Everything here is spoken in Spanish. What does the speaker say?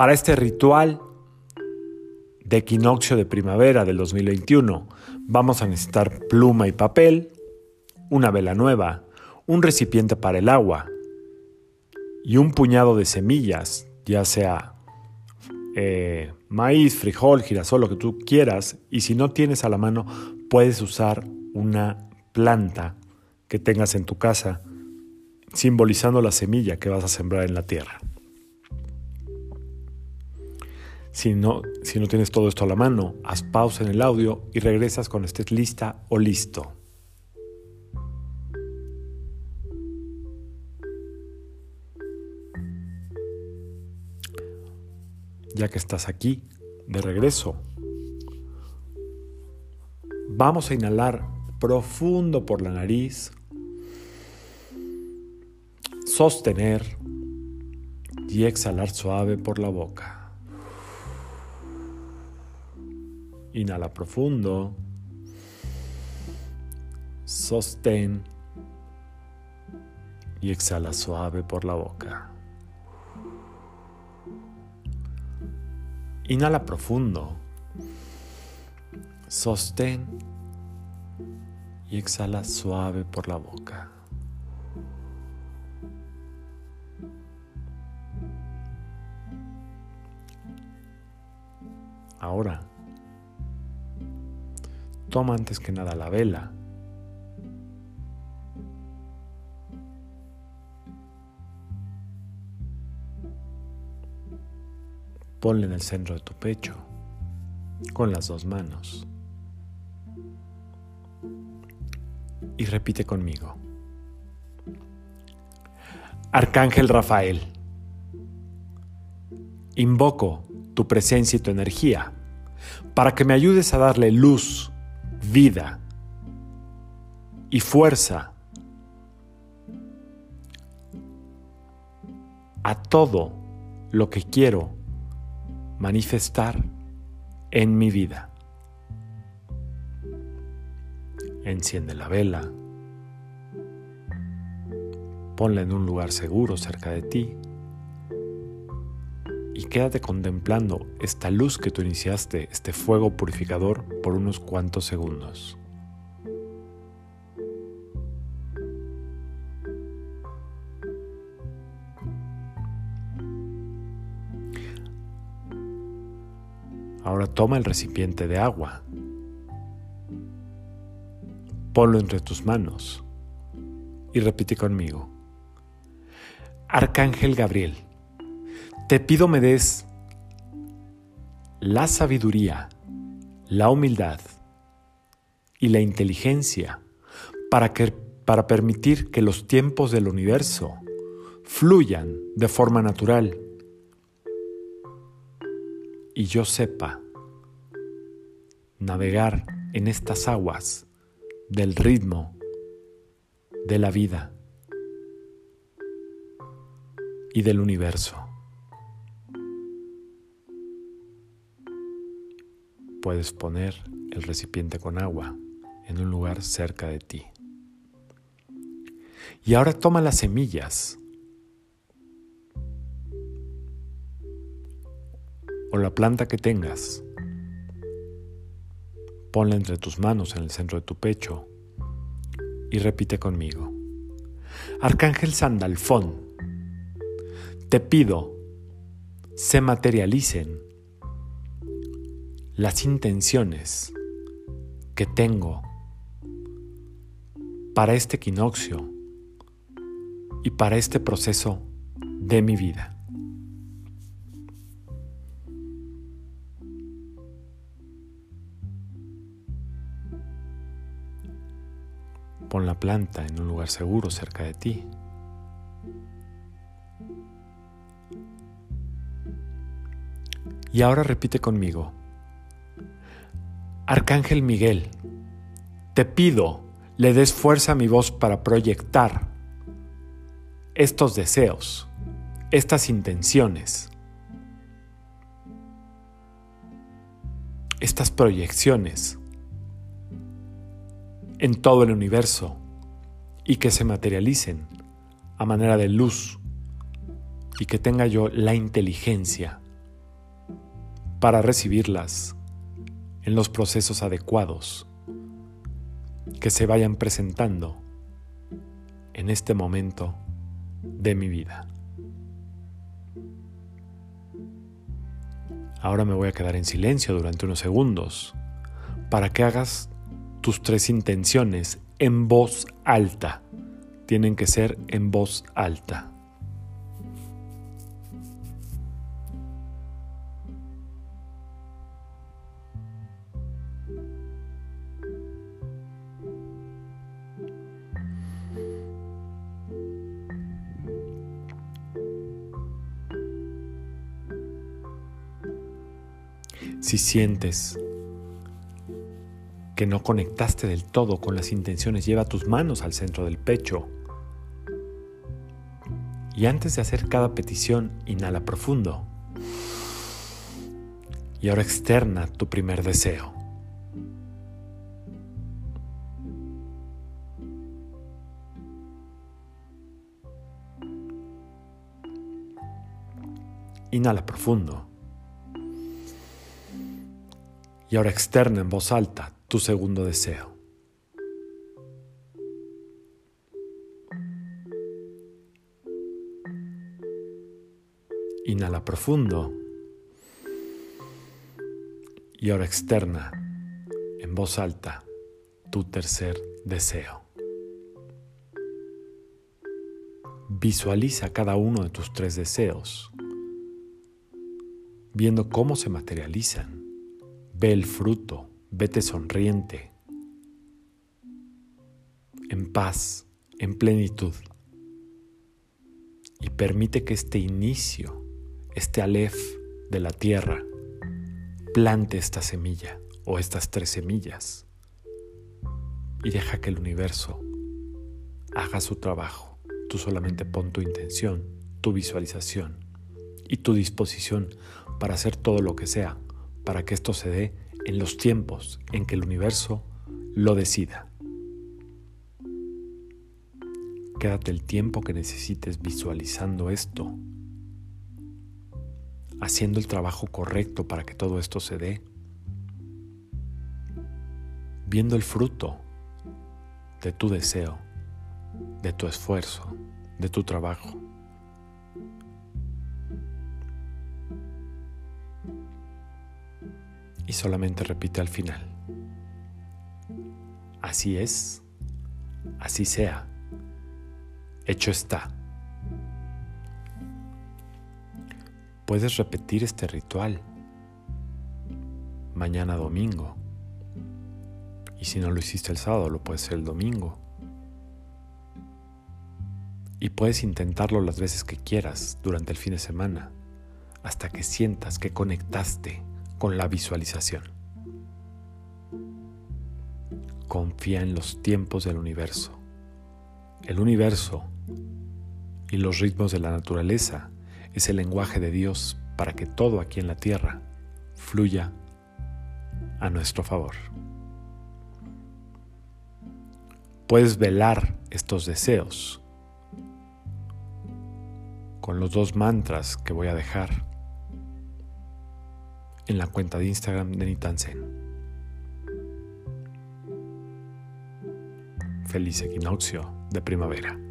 Para este ritual de equinoccio de primavera del 2021 vamos a necesitar pluma y papel, una vela nueva, un recipiente para el agua y un puñado de semillas, ya sea eh, maíz, frijol, girasol, lo que tú quieras. Y si no tienes a la mano, puedes usar una planta que tengas en tu casa, simbolizando la semilla que vas a sembrar en la tierra. Si no, si no tienes todo esto a la mano, haz pausa en el audio y regresas cuando estés lista o listo. Ya que estás aquí, de regreso, vamos a inhalar profundo por la nariz, sostener y exhalar suave por la boca. Inhala profundo. Sostén. Y exhala suave por la boca. Inhala profundo. Sostén. Y exhala suave por la boca. Ahora Toma antes que nada la vela. Ponle en el centro de tu pecho con las dos manos. Y repite conmigo. Arcángel Rafael, invoco tu presencia y tu energía para que me ayudes a darle luz vida y fuerza a todo lo que quiero manifestar en mi vida. Enciende la vela, ponla en un lugar seguro cerca de ti y quédate contemplando esta luz que tú iniciaste, este fuego purificador, por unos cuantos segundos. Ahora toma el recipiente de agua, ponlo entre tus manos y repite conmigo. Arcángel Gabriel, te pido me des la sabiduría, la humildad y la inteligencia para, que, para permitir que los tiempos del universo fluyan de forma natural y yo sepa navegar en estas aguas del ritmo de la vida y del universo. Puedes poner el recipiente con agua en un lugar cerca de ti. Y ahora toma las semillas o la planta que tengas, ponla entre tus manos en el centro de tu pecho y repite conmigo. Arcángel Sandalfón, te pido se materialicen las intenciones que tengo para este equinoccio y para este proceso de mi vida. Pon la planta en un lugar seguro cerca de ti. Y ahora repite conmigo. Arcángel Miguel, te pido le des fuerza a mi voz para proyectar estos deseos, estas intenciones, estas proyecciones en todo el universo y que se materialicen a manera de luz y que tenga yo la inteligencia para recibirlas en los procesos adecuados que se vayan presentando en este momento de mi vida. Ahora me voy a quedar en silencio durante unos segundos para que hagas tus tres intenciones en voz alta. Tienen que ser en voz alta. Si sientes que no conectaste del todo con las intenciones, lleva tus manos al centro del pecho. Y antes de hacer cada petición, inhala profundo. Y ahora externa tu primer deseo. Inhala profundo. Y ahora externa en voz alta tu segundo deseo. Inhala profundo. Y ahora externa en voz alta tu tercer deseo. Visualiza cada uno de tus tres deseos, viendo cómo se materializan. Ve el fruto, vete sonriente, en paz, en plenitud. Y permite que este inicio, este alef de la tierra, plante esta semilla o estas tres semillas y deja que el universo haga su trabajo. Tú solamente pon tu intención, tu visualización y tu disposición para hacer todo lo que sea para que esto se dé en los tiempos en que el universo lo decida. Quédate el tiempo que necesites visualizando esto, haciendo el trabajo correcto para que todo esto se dé, viendo el fruto de tu deseo, de tu esfuerzo, de tu trabajo. Y solamente repite al final. Así es, así sea, hecho está. Puedes repetir este ritual mañana domingo. Y si no lo hiciste el sábado, lo puedes hacer el domingo. Y puedes intentarlo las veces que quieras durante el fin de semana, hasta que sientas que conectaste con la visualización. Confía en los tiempos del universo. El universo y los ritmos de la naturaleza es el lenguaje de Dios para que todo aquí en la tierra fluya a nuestro favor. Puedes velar estos deseos con los dos mantras que voy a dejar en la cuenta de Instagram de Nitansen. Feliz equinoccio de primavera.